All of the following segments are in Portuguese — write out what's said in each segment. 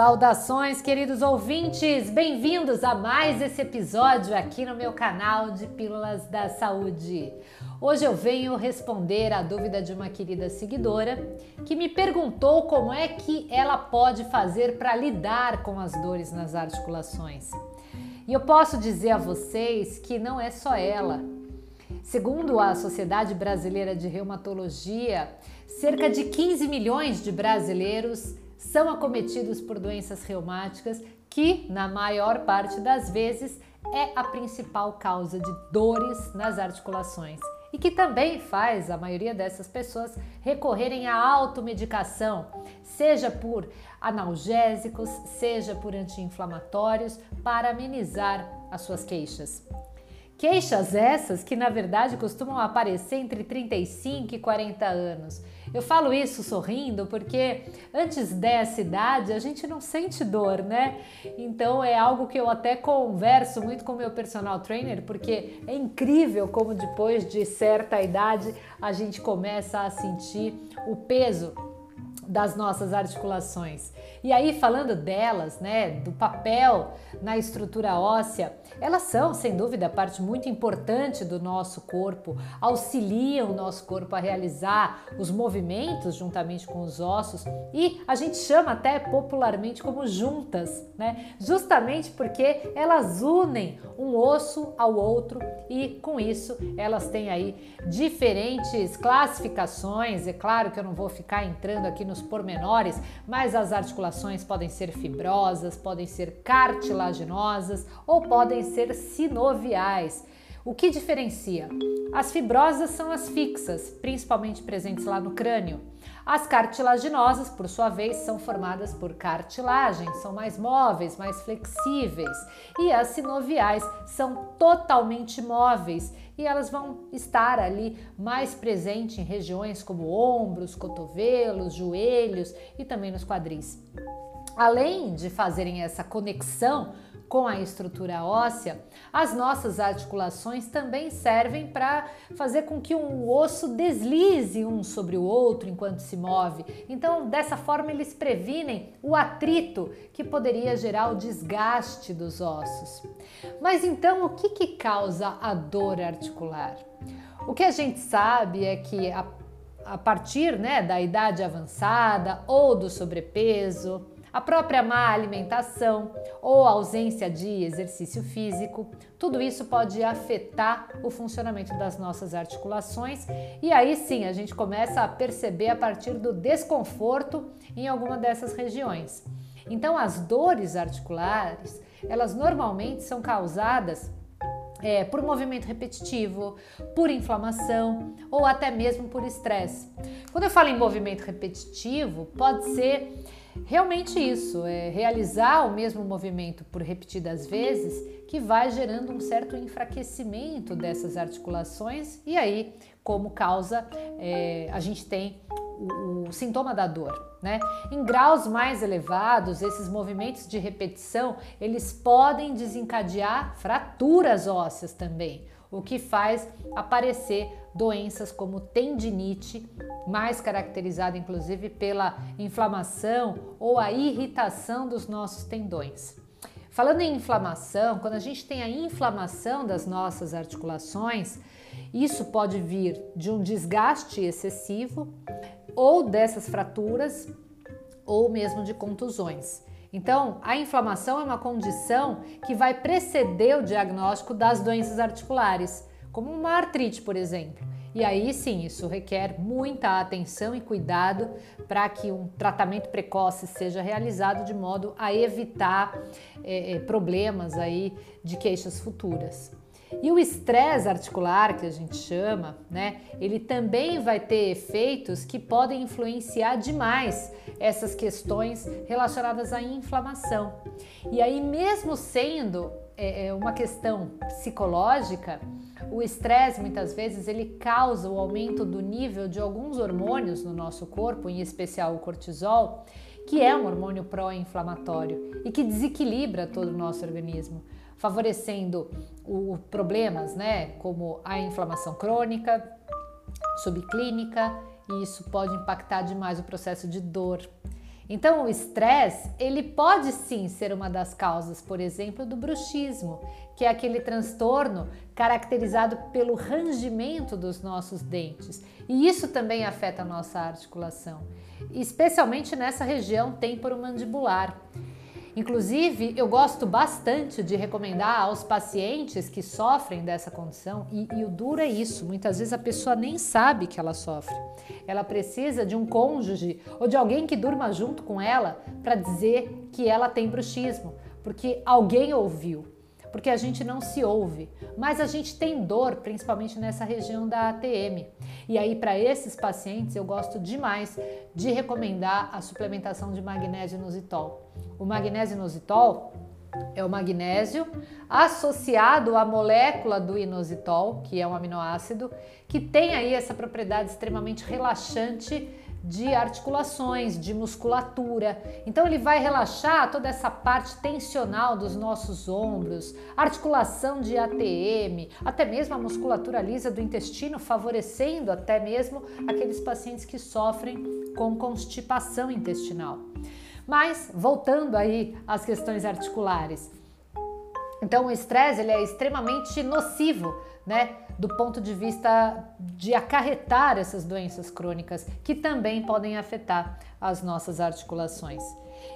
Saudações, queridos ouvintes! Bem-vindos a mais esse episódio aqui no meu canal de Pílulas da Saúde. Hoje eu venho responder a dúvida de uma querida seguidora que me perguntou como é que ela pode fazer para lidar com as dores nas articulações. E eu posso dizer a vocês que não é só ela. Segundo a Sociedade Brasileira de Reumatologia, cerca de 15 milhões de brasileiros são acometidos por doenças reumáticas, que, na maior parte das vezes, é a principal causa de dores nas articulações e que também faz a maioria dessas pessoas recorrerem à automedicação, seja por analgésicos, seja por anti-inflamatórios, para amenizar as suas queixas. Queixas essas que na verdade costumam aparecer entre 35 e 40 anos. Eu falo isso sorrindo porque antes dessa idade a gente não sente dor, né? Então é algo que eu até converso muito com meu personal trainer, porque é incrível como depois de certa idade a gente começa a sentir o peso das nossas articulações. E aí, falando delas, né, do papel na estrutura óssea, elas são, sem dúvida, parte muito importante do nosso corpo, auxiliam o nosso corpo a realizar os movimentos juntamente com os ossos e a gente chama até popularmente como juntas, né? Justamente porque elas unem um osso ao outro e com isso elas têm aí diferentes classificações. É claro que eu não vou ficar entrando aqui nos pormenores, mas as articulações podem ser fibrosas, podem ser cartilaginosas ou podem ser sinoviais. O que diferencia? As fibrosas são as fixas, principalmente presentes lá no crânio. As cartilaginosas, por sua vez, são formadas por cartilagem, são mais móveis, mais flexíveis. E as sinoviais são totalmente móveis e elas vão estar ali mais presentes em regiões como ombros, cotovelos, joelhos e também nos quadris. Além de fazerem essa conexão com a estrutura óssea, as nossas articulações também servem para fazer com que um osso deslize um sobre o outro enquanto se move. Então, dessa forma, eles previnem o atrito que poderia gerar o desgaste dos ossos. Mas então, o que, que causa a dor articular? O que a gente sabe é que a, a partir né, da idade avançada ou do sobrepeso, a própria má alimentação ou ausência de exercício físico, tudo isso pode afetar o funcionamento das nossas articulações e aí sim a gente começa a perceber a partir do desconforto em alguma dessas regiões. Então, as dores articulares, elas normalmente são causadas é, por movimento repetitivo, por inflamação ou até mesmo por estresse. Quando eu falo em movimento repetitivo, pode ser realmente isso, é realizar o mesmo movimento por repetidas vezes que vai gerando um certo enfraquecimento dessas articulações e aí, como causa, é, a gente tem o, o, sintoma da dor, né? Em graus mais elevados, esses movimentos de repetição, eles podem desencadear fraturas ósseas também, o que faz aparecer doenças como tendinite, mais caracterizada inclusive pela inflamação ou a irritação dos nossos tendões. Falando em inflamação, quando a gente tem a inflamação das nossas articulações, isso pode vir de um desgaste excessivo ou dessas fraturas ou mesmo de contusões. Então, a inflamação é uma condição que vai preceder o diagnóstico das doenças articulares, como uma artrite, por exemplo. E aí sim, isso requer muita atenção e cuidado para que um tratamento precoce seja realizado de modo a evitar é, problemas aí de queixas futuras. E o estresse articular, que a gente chama, né, ele também vai ter efeitos que podem influenciar demais essas questões relacionadas à inflamação. E aí, mesmo sendo é, é uma questão psicológica, o estresse muitas vezes ele causa o aumento do nível de alguns hormônios no nosso corpo, em especial o cortisol, que é um hormônio pró-inflamatório e que desequilibra todo o nosso organismo favorecendo o, problemas, né, como a inflamação crônica, subclínica, e isso pode impactar demais o processo de dor. Então, o estresse, ele pode sim ser uma das causas, por exemplo, do bruxismo, que é aquele transtorno caracterizado pelo rangimento dos nossos dentes. E isso também afeta a nossa articulação, especialmente nessa região temporomandibular. Inclusive, eu gosto bastante de recomendar aos pacientes que sofrem dessa condição, e, e, o duro é isso: muitas vezes a pessoa nem sabe que ela sofre. Ela precisa de um cônjuge ou de alguém que durma junto com ela para dizer que ela tem bruxismo, porque alguém ouviu porque a gente não se ouve, mas a gente tem dor, principalmente nessa região da ATM. E aí, para esses pacientes, eu gosto demais de recomendar a suplementação de magnésio inositol. O magnésio inositol é o magnésio associado à molécula do inositol, que é um aminoácido, que tem aí essa propriedade extremamente relaxante de articulações, de musculatura. Então ele vai relaxar toda essa parte tensional dos nossos ombros, articulação de ATM, até mesmo a musculatura lisa do intestino, favorecendo até mesmo aqueles pacientes que sofrem com constipação intestinal. Mas voltando aí às questões articulares. Então o estresse ele é extremamente nocivo, né? do ponto de vista de acarretar essas doenças crônicas que também podem afetar as nossas articulações.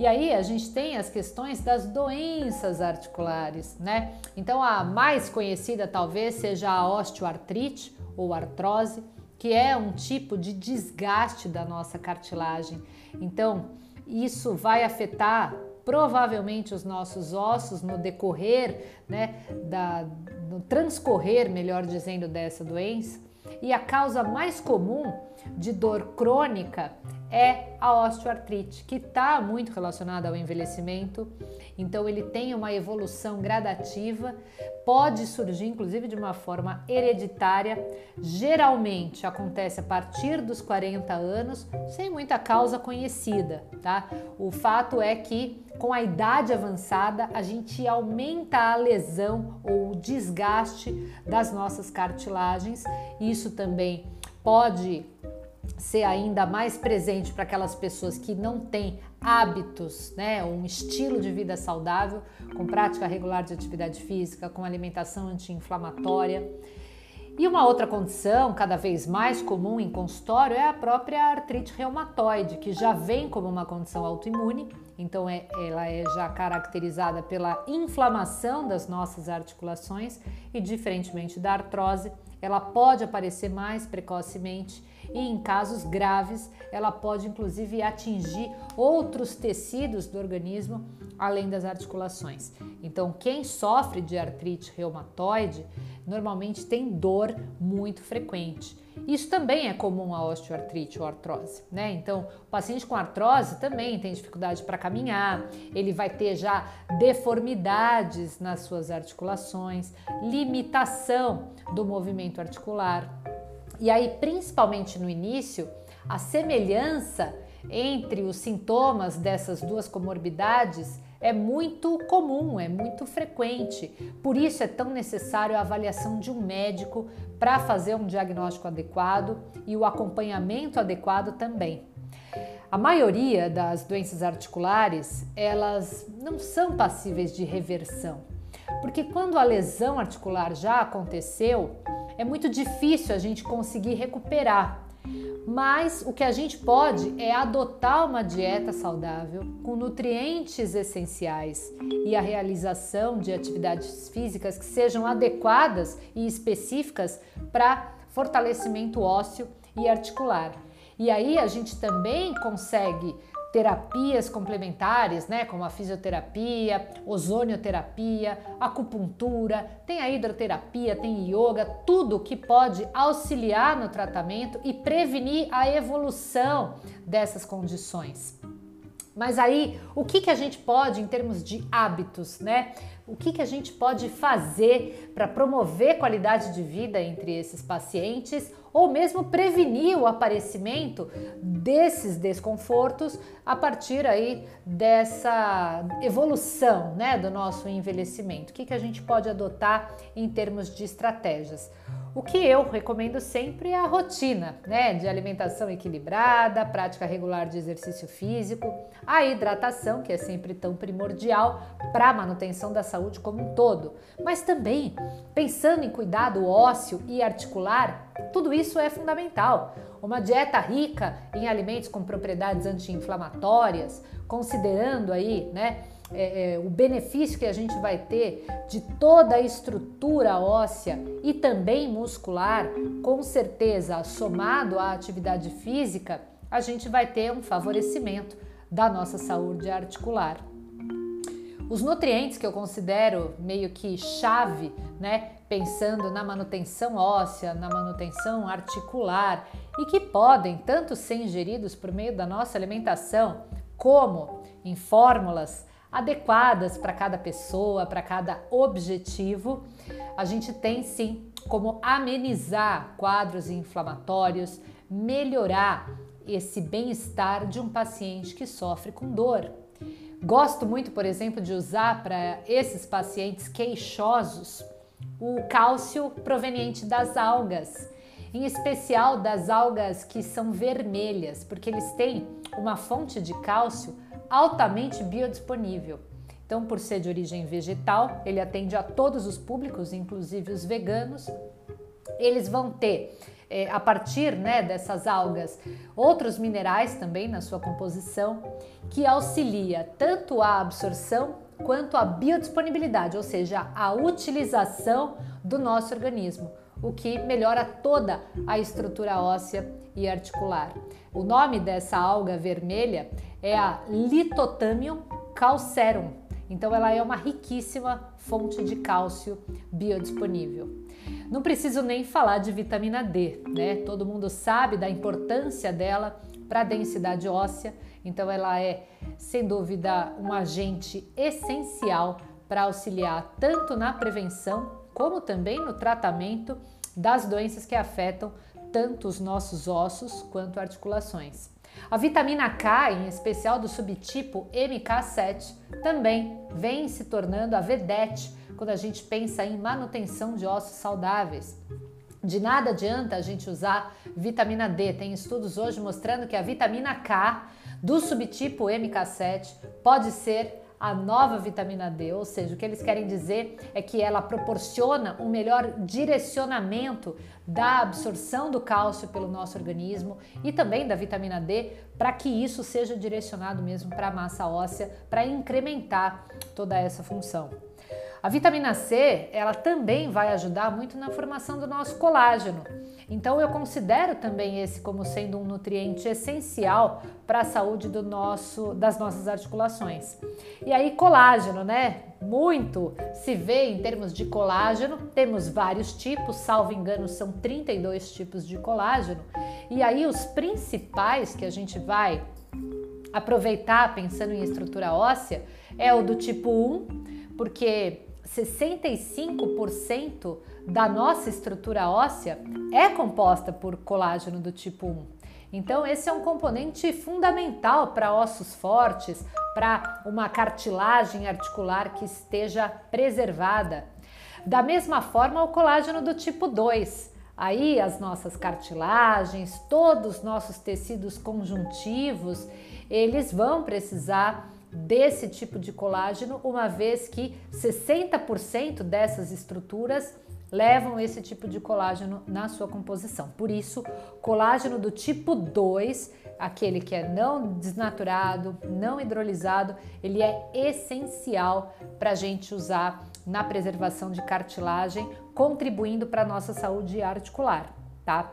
E aí a gente tem as questões das doenças articulares, né? Então a mais conhecida talvez seja a osteoartrite ou artrose, que é um tipo de desgaste da nossa cartilagem. Então, isso vai afetar provavelmente os nossos ossos no decorrer, né, da, no transcorrer, melhor dizendo, dessa doença. E a causa mais comum de dor crônica é a osteoartrite, que está muito relacionada ao envelhecimento, então ele tem uma evolução gradativa, pode surgir inclusive de uma forma hereditária, geralmente acontece a partir dos 40 anos, sem muita causa conhecida, tá? O fato é que com a idade avançada a gente aumenta a lesão ou o desgaste das nossas cartilagens, isso também pode ser ainda mais presente para aquelas pessoas que não têm hábitos, né, um estilo de vida saudável, com prática regular de atividade física, com alimentação anti-inflamatória. E uma outra condição, cada vez mais comum em consultório, é a própria artrite reumatoide, que já vem como uma condição autoimune, então é, ela é já caracterizada pela inflamação das nossas articulações e, diferentemente da artrose, ela pode aparecer mais precocemente e, em casos graves, ela pode inclusive atingir outros tecidos do organismo além das articulações. Então, quem sofre de artrite reumatoide normalmente tem dor muito frequente. Isso também é comum à osteoartrite ou artrose, né? Então, o paciente com artrose também tem dificuldade para caminhar, ele vai ter já deformidades nas suas articulações, limitação do movimento articular. E aí, principalmente no início, a semelhança entre os sintomas dessas duas comorbidades é muito comum, é muito frequente. Por isso é tão necessário a avaliação de um médico para fazer um diagnóstico adequado e o acompanhamento adequado também. A maioria das doenças articulares, elas não são passíveis de reversão, porque quando a lesão articular já aconteceu, é muito difícil a gente conseguir recuperar mas o que a gente pode é adotar uma dieta saudável com nutrientes essenciais e a realização de atividades físicas que sejam adequadas e específicas para fortalecimento ósseo e articular. E aí a gente também consegue terapias complementares, né, como a fisioterapia, ozonioterapia, acupuntura, tem a hidroterapia, tem yoga, tudo que pode auxiliar no tratamento e prevenir a evolução dessas condições. Mas aí, o que, que a gente pode, em termos de hábitos, né, o que, que a gente pode fazer para promover qualidade de vida entre esses pacientes ou mesmo prevenir o aparecimento desses desconfortos a partir aí dessa evolução né, do nosso envelhecimento. O que, que a gente pode adotar em termos de estratégias? O que eu recomendo sempre é a rotina, né, de alimentação equilibrada, prática regular de exercício físico, a hidratação, que é sempre tão primordial para a manutenção da saúde como um todo, mas também pensando em cuidado ósseo e articular, tudo isso é fundamental. Uma dieta rica em alimentos com propriedades anti-inflamatórias, considerando aí, né, é, é, o benefício que a gente vai ter de toda a estrutura óssea e também muscular, com certeza, somado à atividade física, a gente vai ter um favorecimento da nossa saúde articular. Os nutrientes que eu considero meio que chave, né, pensando na manutenção óssea, na manutenção articular e que podem tanto ser ingeridos por meio da nossa alimentação, como em fórmulas adequadas para cada pessoa, para cada objetivo, a gente tem sim como amenizar quadros inflamatórios, melhorar esse bem-estar de um paciente que sofre com dor. Gosto muito, por exemplo, de usar para esses pacientes queixosos o cálcio proveniente das algas, em especial das algas que são vermelhas, porque eles têm uma fonte de cálcio altamente biodisponível. Então, por ser de origem vegetal, ele atende a todos os públicos, inclusive os veganos. Eles vão ter, é, a partir né, dessas algas, outros minerais também na sua composição, que auxilia tanto a absorção quanto a biodisponibilidade, ou seja, a utilização do nosso organismo, o que melhora toda a estrutura óssea e articular. O nome dessa alga vermelha é a Lithothamnium calcerum. Então ela é uma riquíssima fonte de cálcio biodisponível. Não preciso nem falar de vitamina D, né? Todo mundo sabe da importância dela para a densidade óssea, então ela é, sem dúvida, um agente essencial para auxiliar tanto na prevenção como também no tratamento das doenças que afetam tanto os nossos ossos quanto articulações. A vitamina K, em especial do subtipo MK7, também vem se tornando a vedete quando a gente pensa em manutenção de ossos saudáveis. De nada adianta a gente usar vitamina D. Tem estudos hoje mostrando que a vitamina K do subtipo MK7 pode ser a nova vitamina D, ou seja, o que eles querem dizer é que ela proporciona um melhor direcionamento da absorção do cálcio pelo nosso organismo e também da vitamina D, para que isso seja direcionado mesmo para a massa óssea, para incrementar toda essa função. A vitamina C, ela também vai ajudar muito na formação do nosso colágeno. Então eu considero também esse como sendo um nutriente essencial para a saúde do nosso, das nossas articulações. E aí colágeno, né? Muito se vê em termos de colágeno. Temos vários tipos, salvo engano, são 32 tipos de colágeno. E aí os principais que a gente vai aproveitar pensando em estrutura óssea é o do tipo 1, porque 65% da nossa estrutura óssea é composta por colágeno do tipo 1. Então, esse é um componente fundamental para ossos fortes, para uma cartilagem articular que esteja preservada. Da mesma forma, o colágeno do tipo 2. Aí, as nossas cartilagens, todos os nossos tecidos conjuntivos, eles vão precisar desse tipo de colágeno, uma vez que 60% dessas estruturas levam esse tipo de colágeno na sua composição. Por isso, colágeno do tipo 2, aquele que é não desnaturado, não hidrolisado, ele é essencial para a gente usar na preservação de cartilagem, contribuindo para a nossa saúde articular, tá?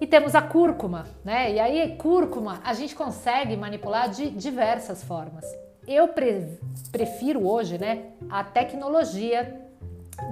E temos a cúrcuma, né? E aí, cúrcuma a gente consegue manipular de diversas formas. Eu pre prefiro hoje, né, a tecnologia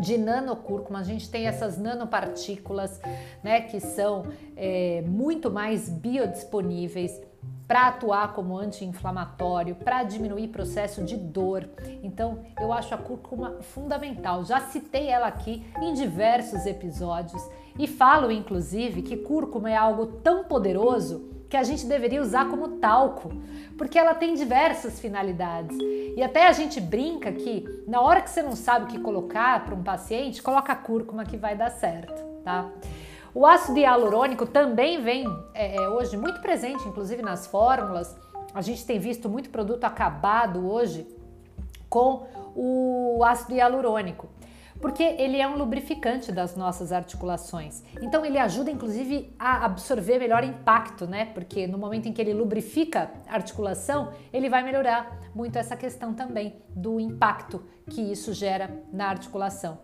de nanocúrcuma. A gente tem essas nanopartículas, né, que são é, muito mais biodisponíveis para atuar como anti-inflamatório, para diminuir processo de dor. Então, eu acho a cúrcuma fundamental. Já citei ela aqui em diversos episódios e falo inclusive que cúrcuma é algo tão poderoso que a gente deveria usar como talco, porque ela tem diversas finalidades. E até a gente brinca que na hora que você não sabe o que colocar para um paciente, coloca a cúrcuma que vai dar certo, tá? O ácido hialurônico também vem é, é, hoje muito presente, inclusive nas fórmulas. A gente tem visto muito produto acabado hoje com o ácido hialurônico porque ele é um lubrificante das nossas articulações. Então ele ajuda inclusive a absorver melhor impacto, né? Porque no momento em que ele lubrifica a articulação, ele vai melhorar muito essa questão também do impacto que isso gera na articulação.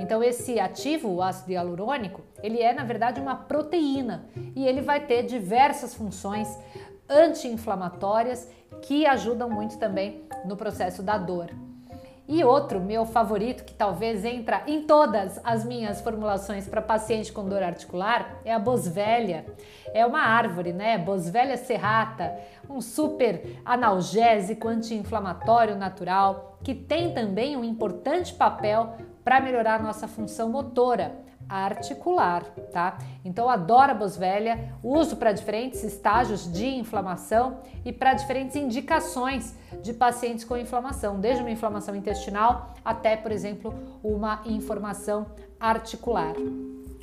Então esse ativo, o ácido hialurônico, ele é na verdade uma proteína e ele vai ter diversas funções anti-inflamatórias que ajudam muito também no processo da dor. E outro, meu favorito, que talvez entra em todas as minhas formulações para paciente com dor articular, é a boswellia. É uma árvore, né? Boswellia serrata, um super analgésico anti-inflamatório natural, que tem também um importante papel para melhorar nossa função motora articular, tá? Então a boswellia, uso para diferentes estágios de inflamação e para diferentes indicações de pacientes com inflamação, desde uma inflamação intestinal até, por exemplo, uma inflamação articular.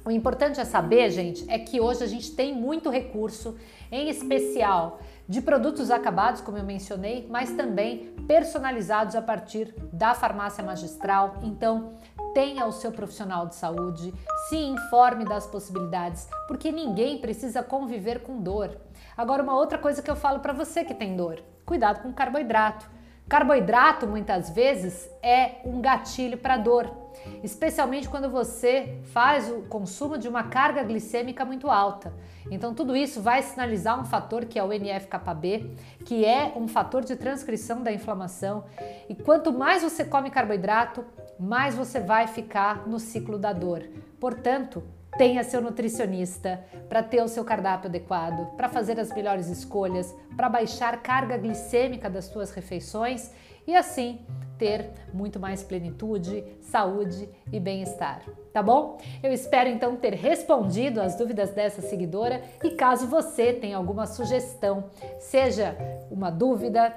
O importante a saber, gente, é que hoje a gente tem muito recurso, em especial de produtos acabados, como eu mencionei, mas também personalizados a partir da farmácia magistral. Então, tenha o seu profissional de saúde, se informe das possibilidades, porque ninguém precisa conviver com dor. Agora, uma outra coisa que eu falo para você que tem dor: cuidado com carboidrato. Carboidrato muitas vezes é um gatilho para dor, especialmente quando você faz o consumo de uma carga glicêmica muito alta. Então, tudo isso vai sinalizar um fator que é o NF-κB, que é um fator de transcrição da inflamação. E quanto mais você come carboidrato, mais você vai ficar no ciclo da dor. Portanto, tenha seu nutricionista para ter o seu cardápio adequado, para fazer as melhores escolhas, para baixar carga glicêmica das suas refeições e assim ter muito mais plenitude, saúde e bem-estar. Tá bom? Eu espero então ter respondido as dúvidas dessa seguidora e caso você tenha alguma sugestão, seja uma dúvida,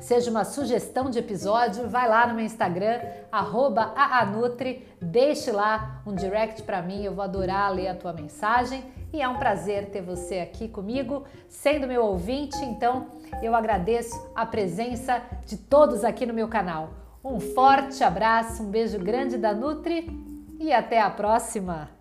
seja uma sugestão de episódio, vai lá no meu Instagram, @aanutri, deixe lá um direct para mim, eu vou adorar ler a tua mensagem e é um prazer ter você aqui comigo, sendo meu ouvinte, então eu agradeço a presença de todos aqui no meu canal. Um forte abraço, um beijo grande da Nutri e até a próxima!